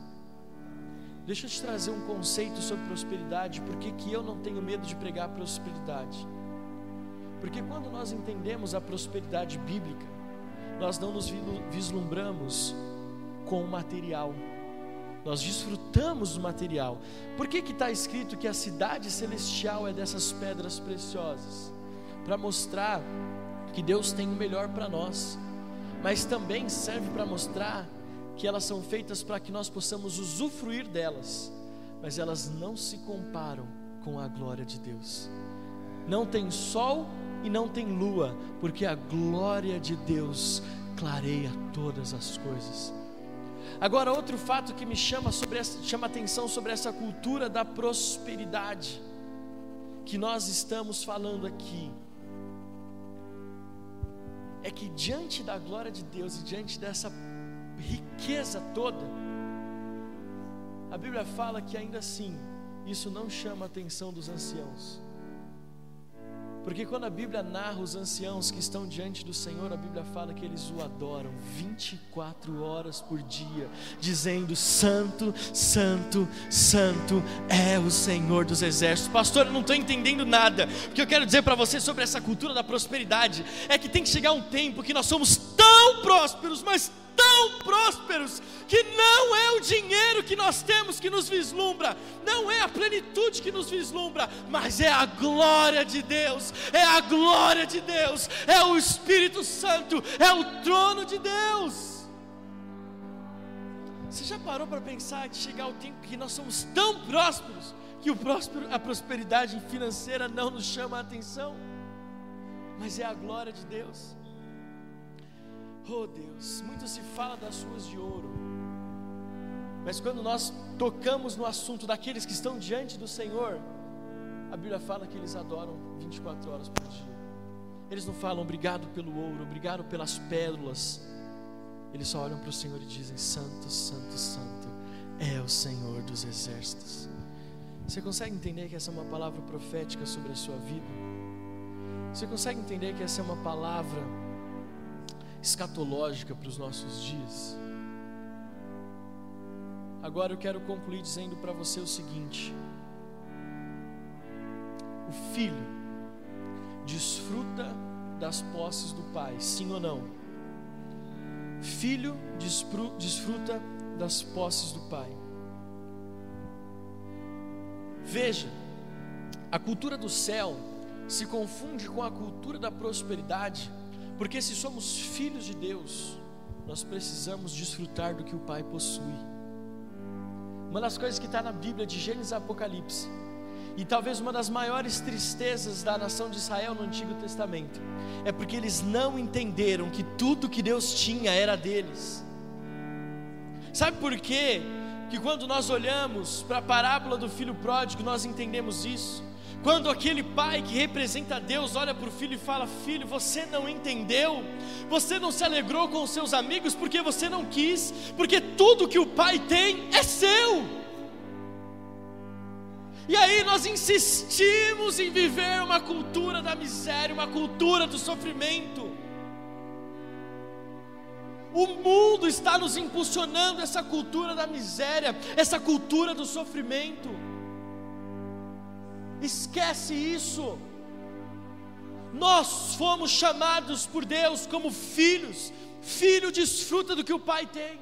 Deixa eu te trazer um conceito sobre prosperidade, por que eu não tenho medo de pregar prosperidade? Porque quando nós entendemos a prosperidade bíblica, nós não nos vislumbramos com o material, nós desfrutamos do material. Por que está escrito que a cidade celestial é dessas pedras preciosas? Para mostrar que Deus tem o melhor para nós, mas também serve para mostrar que elas são feitas para que nós possamos usufruir delas, mas elas não se comparam com a glória de Deus. Não tem sol e não tem lua, porque a glória de Deus clareia todas as coisas. Agora, outro fato que me chama, sobre essa, chama atenção sobre essa cultura da prosperidade que nós estamos falando aqui, é que diante da glória de Deus e diante dessa riqueza toda, a Bíblia fala que ainda assim, isso não chama a atenção dos anciãos. Porque quando a Bíblia narra os anciãos que estão diante do Senhor, a Bíblia fala que eles o adoram 24 horas por dia, dizendo: Santo, Santo, Santo é o Senhor dos exércitos. Pastor, eu não estou entendendo nada. O que eu quero dizer para você sobre essa cultura da prosperidade é que tem que chegar um tempo que nós somos tão prósperos, mas tão prósperos que não é o dinheiro que nós temos que nos vislumbra, não é a plenitude que nos vislumbra, mas é a glória de Deus, é a glória de Deus, é o Espírito Santo, é o trono de Deus. Você já parou para pensar de chegar o tempo que nós somos tão prósperos que o próspero, a prosperidade financeira não nos chama a atenção, mas é a glória de Deus. Oh Deus, muito se fala das ruas de ouro, mas quando nós tocamos no assunto daqueles que estão diante do Senhor, a Bíblia fala que eles adoram 24 horas por dia. Eles não falam obrigado pelo ouro, obrigado pelas pérolas. Eles só olham para o Senhor e dizem: Santo, Santo, Santo é o Senhor dos exércitos. Você consegue entender que essa é uma palavra profética sobre a sua vida? Você consegue entender que essa é uma palavra escatológica para os nossos dias. Agora eu quero concluir dizendo para você o seguinte: o filho desfruta das posses do pai, sim ou não? Filho desfruta das posses do pai. Veja, a cultura do céu se confunde com a cultura da prosperidade porque se somos filhos de Deus, nós precisamos desfrutar do que o Pai possui. Uma das coisas que está na Bíblia de Gênesis e Apocalipse, e talvez uma das maiores tristezas da nação de Israel no Antigo Testamento, é porque eles não entenderam que tudo que Deus tinha era deles. Sabe por quê? Que quando nós olhamos para a parábola do filho pródigo, nós entendemos isso. Quando aquele pai que representa Deus olha para o filho e fala: Filho, você não entendeu, você não se alegrou com os seus amigos porque você não quis, porque tudo que o pai tem é seu. E aí nós insistimos em viver uma cultura da miséria, uma cultura do sofrimento. O mundo está nos impulsionando essa cultura da miséria, essa cultura do sofrimento. Esquece isso. Nós fomos chamados por Deus como filhos. Filho desfruta do que o pai tem.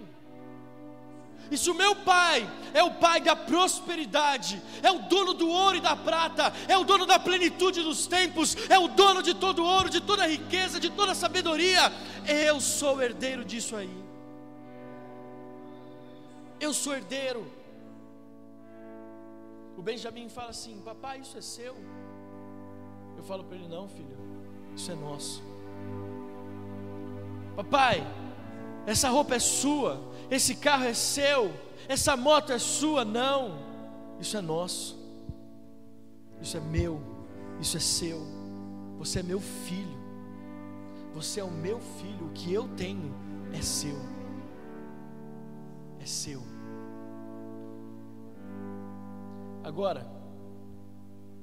E se o meu pai é o pai da prosperidade, é o dono do ouro e da prata, é o dono da plenitude dos tempos, é o dono de todo ouro, de toda riqueza, de toda a sabedoria, eu sou herdeiro disso aí. Eu sou herdeiro. O Benjamin fala assim: Papai, isso é seu. Eu falo para ele: Não, filho, isso é nosso. Papai, essa roupa é sua, esse carro é seu, essa moto é sua. Não, isso é nosso, isso é meu, isso é seu. Você é meu filho, você é o meu filho. O que eu tenho é seu, é seu. Agora,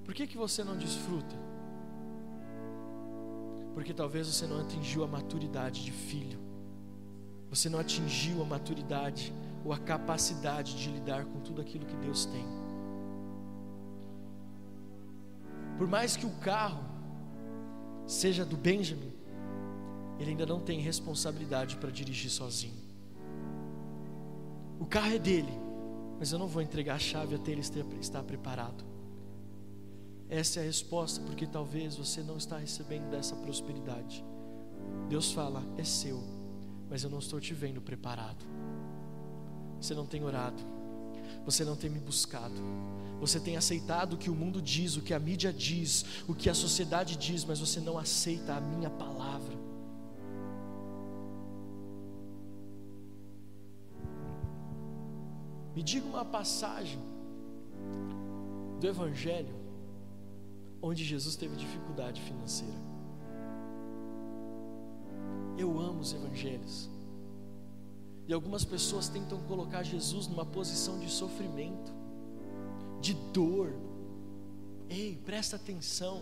por que, que você não desfruta? Porque talvez você não atingiu a maturidade de filho, você não atingiu a maturidade ou a capacidade de lidar com tudo aquilo que Deus tem. Por mais que o carro seja do Benjamin, ele ainda não tem responsabilidade para dirigir sozinho. O carro é dele, mas eu não vou entregar a chave até ele estar preparado. Essa é a resposta, porque talvez você não está recebendo dessa prosperidade. Deus fala: é seu, mas eu não estou te vendo preparado. Você não tem orado, você não tem me buscado, você tem aceitado o que o mundo diz, o que a mídia diz, o que a sociedade diz, mas você não aceita a minha palavra. Me diga uma passagem do Evangelho onde Jesus teve dificuldade financeira. Eu amo os Evangelhos. E algumas pessoas tentam colocar Jesus numa posição de sofrimento, de dor. Ei, presta atenção.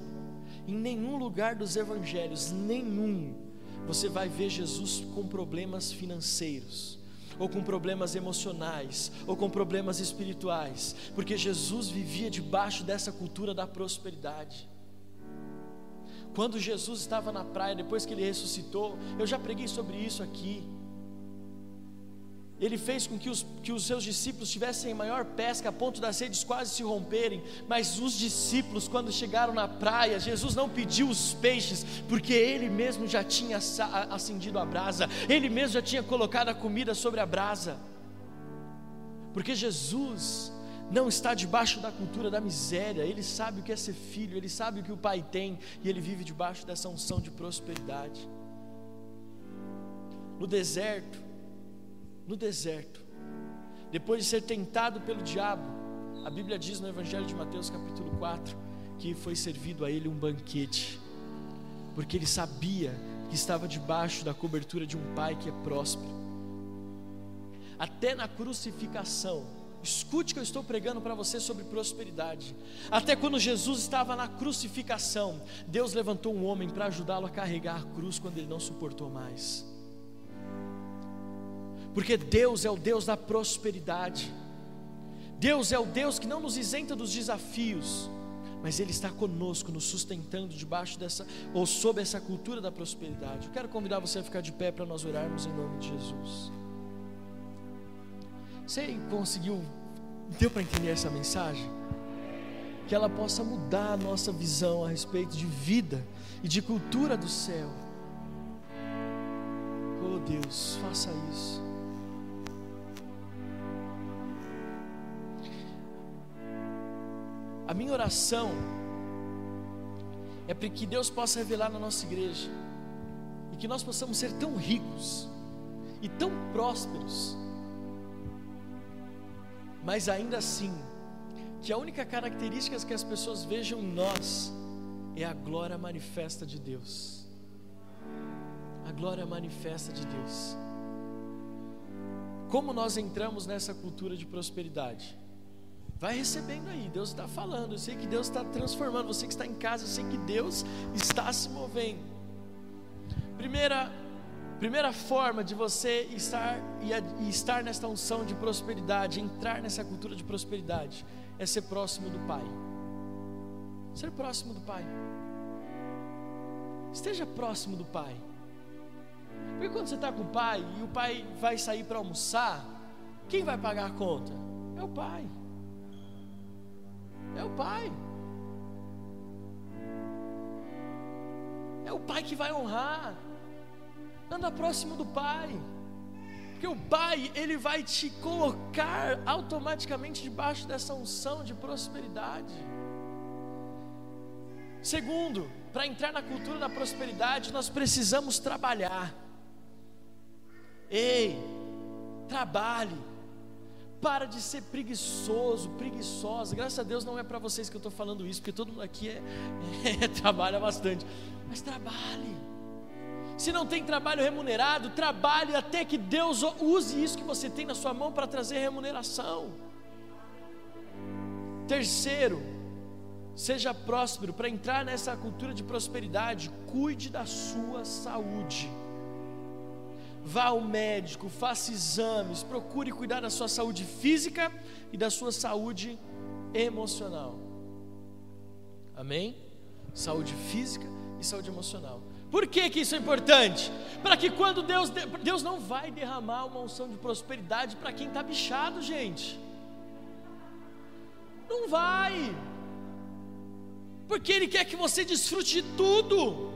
Em nenhum lugar dos evangelhos, nenhum, você vai ver Jesus com problemas financeiros, ou com problemas emocionais, ou com problemas espirituais, porque Jesus vivia debaixo dessa cultura da prosperidade. Quando Jesus estava na praia, depois que ele ressuscitou, eu já preguei sobre isso aqui ele fez com que os, que os seus discípulos tivessem maior pesca a ponto das redes quase se romperem. Mas os discípulos, quando chegaram na praia, Jesus não pediu os peixes, porque ele mesmo já tinha acendido a brasa, ele mesmo já tinha colocado a comida sobre a brasa. Porque Jesus não está debaixo da cultura da miséria, ele sabe o que é ser filho, ele sabe o que o pai tem, e ele vive debaixo dessa unção de prosperidade. No deserto, no deserto, depois de ser tentado pelo diabo, a Bíblia diz no Evangelho de Mateus, capítulo 4, que foi servido a ele um banquete, porque ele sabia que estava debaixo da cobertura de um pai que é próspero. Até na crucificação, escute que eu estou pregando para você sobre prosperidade. Até quando Jesus estava na crucificação, Deus levantou um homem para ajudá-lo a carregar a cruz quando ele não suportou mais porque Deus é o Deus da prosperidade. Deus é o Deus que não nos isenta dos desafios, mas Ele está conosco, nos sustentando debaixo dessa, ou sob essa cultura da prosperidade. Eu quero convidar você a ficar de pé para nós orarmos em nome de Jesus. Você conseguiu, deu para entender essa mensagem? Que ela possa mudar a nossa visão a respeito de vida e de cultura do céu. Oh Deus, faça isso. A minha oração é para que Deus possa revelar na nossa igreja e que nós possamos ser tão ricos e tão prósperos, mas ainda assim, que a única característica que as pessoas vejam em nós é a glória manifesta de Deus. A glória manifesta de Deus. Como nós entramos nessa cultura de prosperidade? Vai recebendo aí, Deus está falando. Eu sei que Deus está transformando. Você que está em casa, eu sei que Deus está se movendo. Primeira, primeira forma de você estar e estar nesta unção de prosperidade, entrar nessa cultura de prosperidade, é ser próximo do Pai. Ser próximo do Pai. Esteja próximo do Pai. Porque quando você está com o pai e o pai vai sair para almoçar, quem vai pagar a conta? É o pai. É o pai. É o pai que vai honrar. Anda próximo do pai. Porque o pai, ele vai te colocar automaticamente debaixo dessa unção de prosperidade. Segundo, para entrar na cultura da prosperidade, nós precisamos trabalhar. Ei, trabalhe para de ser preguiçoso, preguiçosa. Graças a Deus não é para vocês que eu estou falando isso, porque todo mundo aqui é, (laughs) é, trabalha bastante. Mas trabalhe. Se não tem trabalho remunerado, trabalhe até que Deus use isso que você tem na sua mão para trazer remuneração. Terceiro, seja próspero. Para entrar nessa cultura de prosperidade, cuide da sua saúde. Vá ao médico, faça exames, procure cuidar da sua saúde física e da sua saúde emocional. Amém? Saúde física e saúde emocional. Por que, que isso é importante? Para que quando Deus, Deus não vai derramar uma unção de prosperidade para quem está bichado, gente. Não vai. Porque Ele quer que você desfrute de tudo.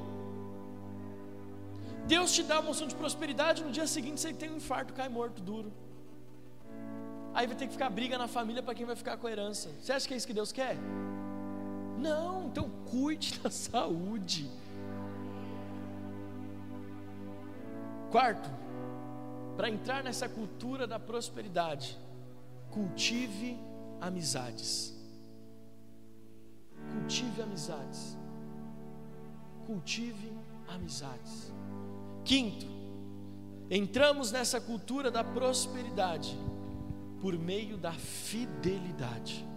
Deus te dá uma unção de prosperidade, no dia seguinte você tem um infarto, cai morto, duro. Aí vai ter que ficar briga na família para quem vai ficar com a herança. Você acha que é isso que Deus quer? Não, então cuide (laughs) da saúde. Quarto, para entrar nessa cultura da prosperidade, cultive amizades. Cultive amizades. Cultive amizades. Quinto, entramos nessa cultura da prosperidade por meio da fidelidade,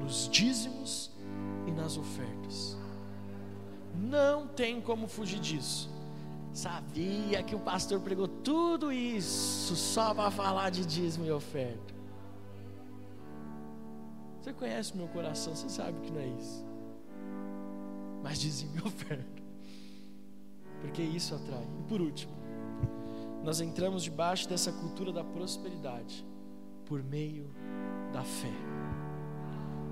nos dízimos e nas ofertas. Não tem como fugir disso. Sabia que o pastor pregou tudo isso só para falar de dízimo e oferta. Você conhece o meu coração, você sabe que não é isso. Mas dízimo e oferta. Porque isso atrai. E por último, nós entramos debaixo dessa cultura da prosperidade por meio da fé.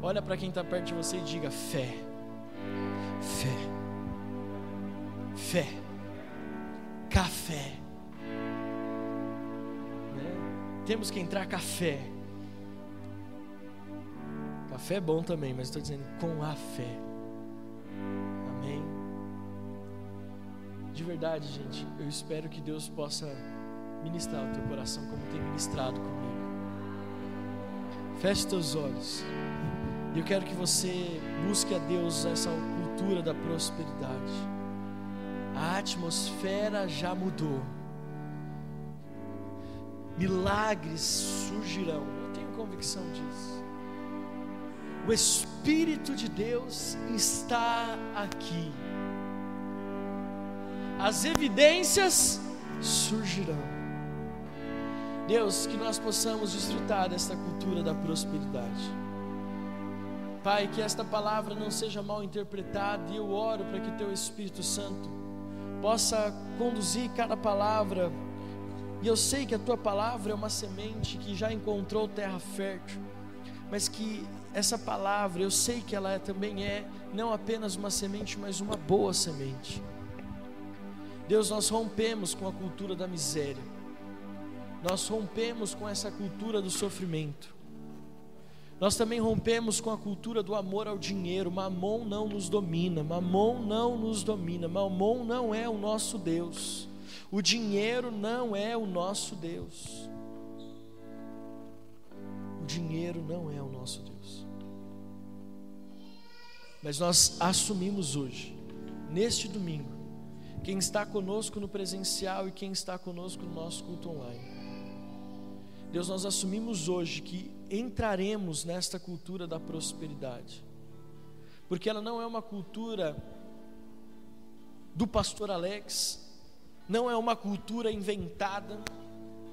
Olha para quem está perto de você e diga: fé, fé, fé café. Né? Temos que entrar café. Café é bom também, mas estou dizendo com a fé. Verdade, gente, eu espero que Deus possa ministrar o teu coração como tem ministrado comigo. Feche teus olhos. E eu quero que você busque a Deus essa cultura da prosperidade a atmosfera já mudou. Milagres surgirão, eu tenho convicção disso. O Espírito de Deus está aqui. As evidências surgirão. Deus, que nós possamos desfrutar desta cultura da prosperidade. Pai, que esta palavra não seja mal interpretada e eu oro para que Teu Espírito Santo possa conduzir cada palavra. E eu sei que a tua palavra é uma semente que já encontrou terra fértil, mas que essa palavra, eu sei que ela é, também é não apenas uma semente, mas uma boa semente. Deus, nós rompemos com a cultura da miséria, nós rompemos com essa cultura do sofrimento, nós também rompemos com a cultura do amor ao dinheiro. Mamon não nos domina, Mamon não nos domina, Mamon não é o nosso Deus. O dinheiro não é o nosso Deus. O dinheiro não é o nosso Deus. Mas nós assumimos hoje, neste domingo, quem está conosco no presencial e quem está conosco no nosso culto online. Deus, nós assumimos hoje que entraremos nesta cultura da prosperidade, porque ela não é uma cultura do pastor Alex, não é uma cultura inventada,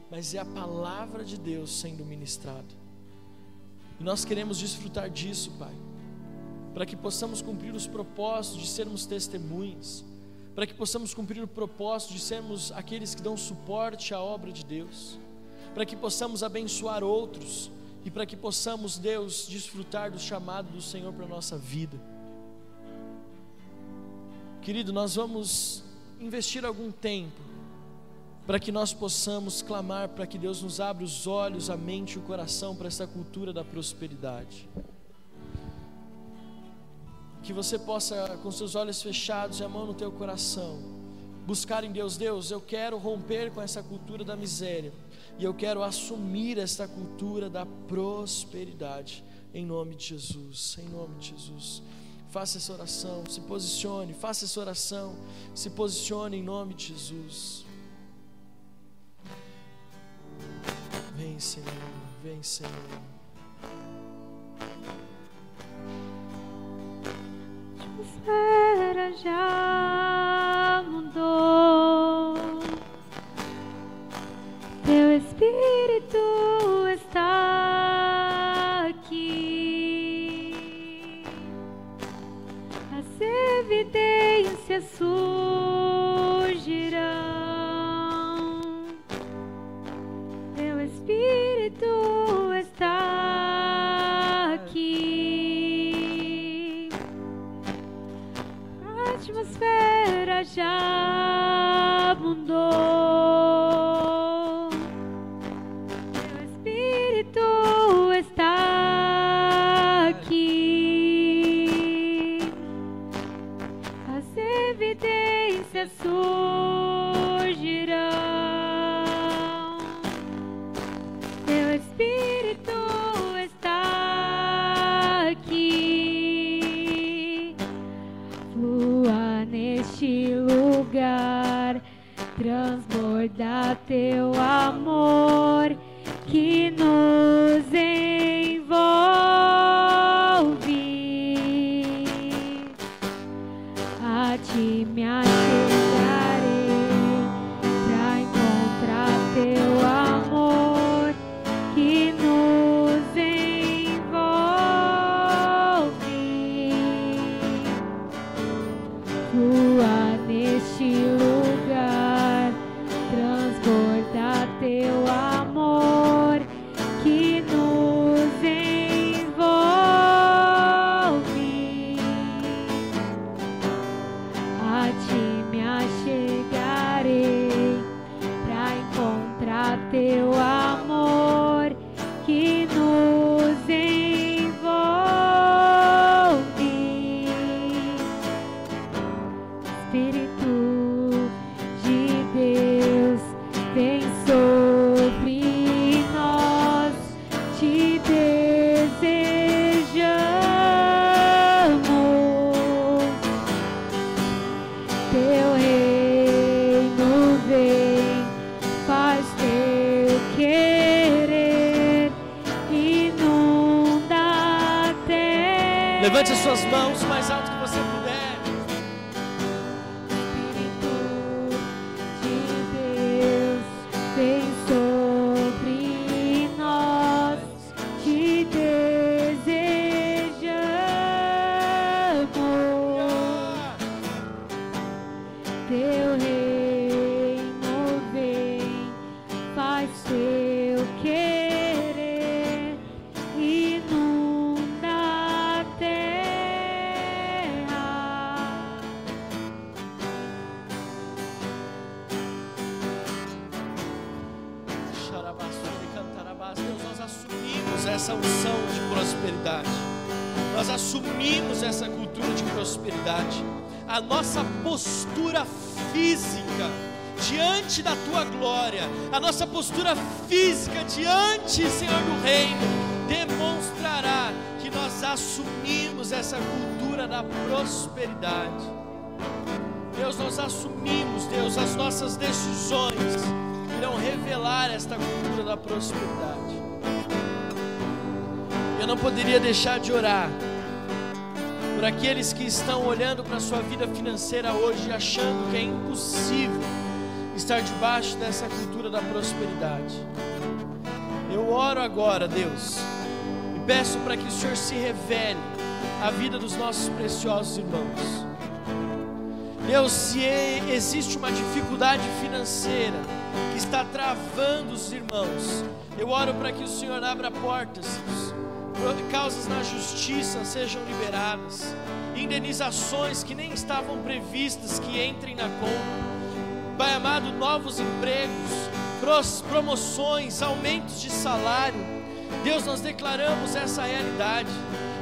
mas é a palavra de Deus sendo ministrada. E nós queremos desfrutar disso, Pai, para que possamos cumprir os propósitos de sermos testemunhas, para que possamos cumprir o propósito de sermos aqueles que dão suporte à obra de Deus, para que possamos abençoar outros, e para que possamos, Deus, desfrutar do chamado do Senhor para a nossa vida. Querido, nós vamos investir algum tempo para que nós possamos clamar para que Deus nos abra os olhos, a mente e o coração para essa cultura da prosperidade. Que você possa, com seus olhos fechados e a mão no teu coração, buscar em Deus, Deus, eu quero romper com essa cultura da miséria e eu quero assumir esta cultura da prosperidade. Em nome de Jesus, em nome de Jesus. Faça essa oração, se posicione, faça essa oração, se posicione em nome de Jesus. Vem, Senhor, vem, Senhor. A Deus, nós assumimos, Deus, as nossas decisões irão revelar esta cultura da prosperidade. Eu não poderia deixar de orar por aqueles que estão olhando para a sua vida financeira hoje achando que é impossível estar debaixo dessa cultura da prosperidade. Eu oro agora, Deus, e peço para que o Senhor se revele à vida dos nossos preciosos irmãos. Deus, se e- existe uma dificuldade financeira que está travando os irmãos, eu oro para que o Senhor abra portas, causas na justiça sejam liberadas, indenizações que nem estavam previstas que entrem na conta. Pai amado, novos empregos, promoções, aumentos de salário. Deus, nós declaramos essa realidade.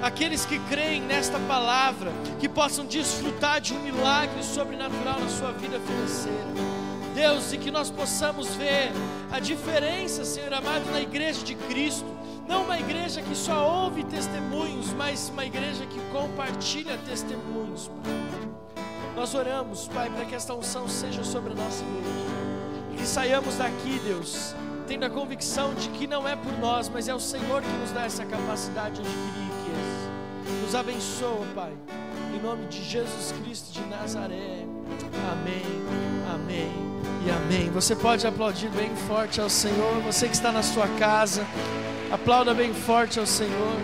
Aqueles que creem nesta palavra, que possam desfrutar de um milagre sobrenatural na sua vida financeira. Deus, e que nós possamos ver a diferença, Senhor amado, na igreja de Cristo. Não uma igreja que só ouve testemunhos, mas uma igreja que compartilha testemunhos. Pai. Nós oramos, Pai, para que esta unção seja sobre a nossa igreja. E que saiamos daqui, Deus, tendo a convicção de que não é por nós, mas é o Senhor que nos dá essa capacidade de adquirir. Nos abençoa, Pai. Em nome de Jesus Cristo de Nazaré. Amém, amém e amém. Você pode aplaudir bem forte ao Senhor. Você que está na sua casa, aplauda bem forte ao Senhor.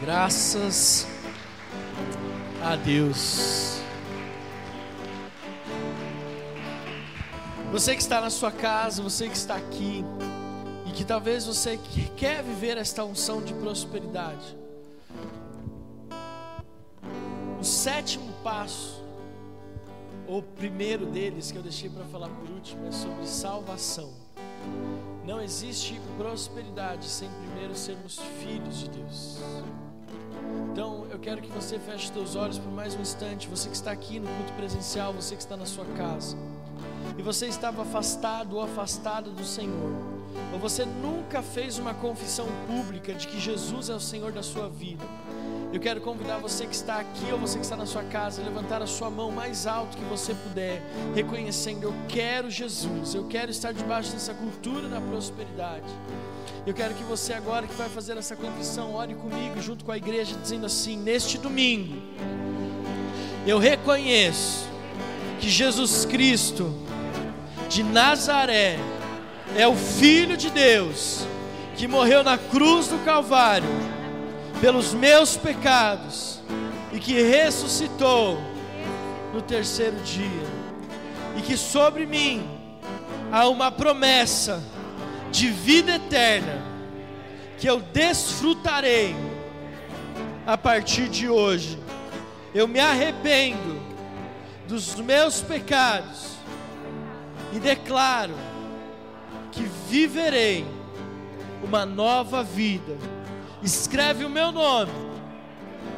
Graças a Deus. Você que está na sua casa, você que está aqui, que talvez você quer viver esta unção de prosperidade. O sétimo passo, ou primeiro deles que eu deixei para falar por último, é sobre salvação. Não existe prosperidade sem primeiro sermos filhos de Deus. Então, eu quero que você feche seus olhos por mais um instante. Você que está aqui no culto presencial, você que está na sua casa, e você estava afastado ou afastada do Senhor, ou você nunca fez uma confissão pública de que Jesus é o Senhor da sua vida. Eu quero convidar você que está aqui ou você que está na sua casa levantar a sua mão mais alto que você puder, reconhecendo: Eu quero Jesus, eu quero estar debaixo dessa cultura da prosperidade. Eu quero que você, agora que vai fazer essa confissão, ore comigo junto com a igreja, dizendo assim: Neste domingo, eu reconheço que Jesus Cristo de Nazaré é o Filho de Deus que morreu na cruz do Calvário pelos meus pecados e que ressuscitou no terceiro dia, e que sobre mim há uma promessa de vida eterna que eu desfrutarei a partir de hoje. Eu me arrependo dos meus pecados e declaro viverei uma nova vida. Escreve o meu nome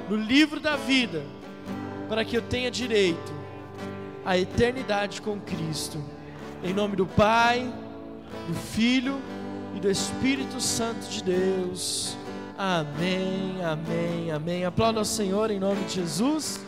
no livro da vida, para que eu tenha direito à eternidade com Cristo. Em nome do Pai, do Filho e do Espírito Santo de Deus. Amém, amém, amém. Aplauda ao Senhor em nome de Jesus.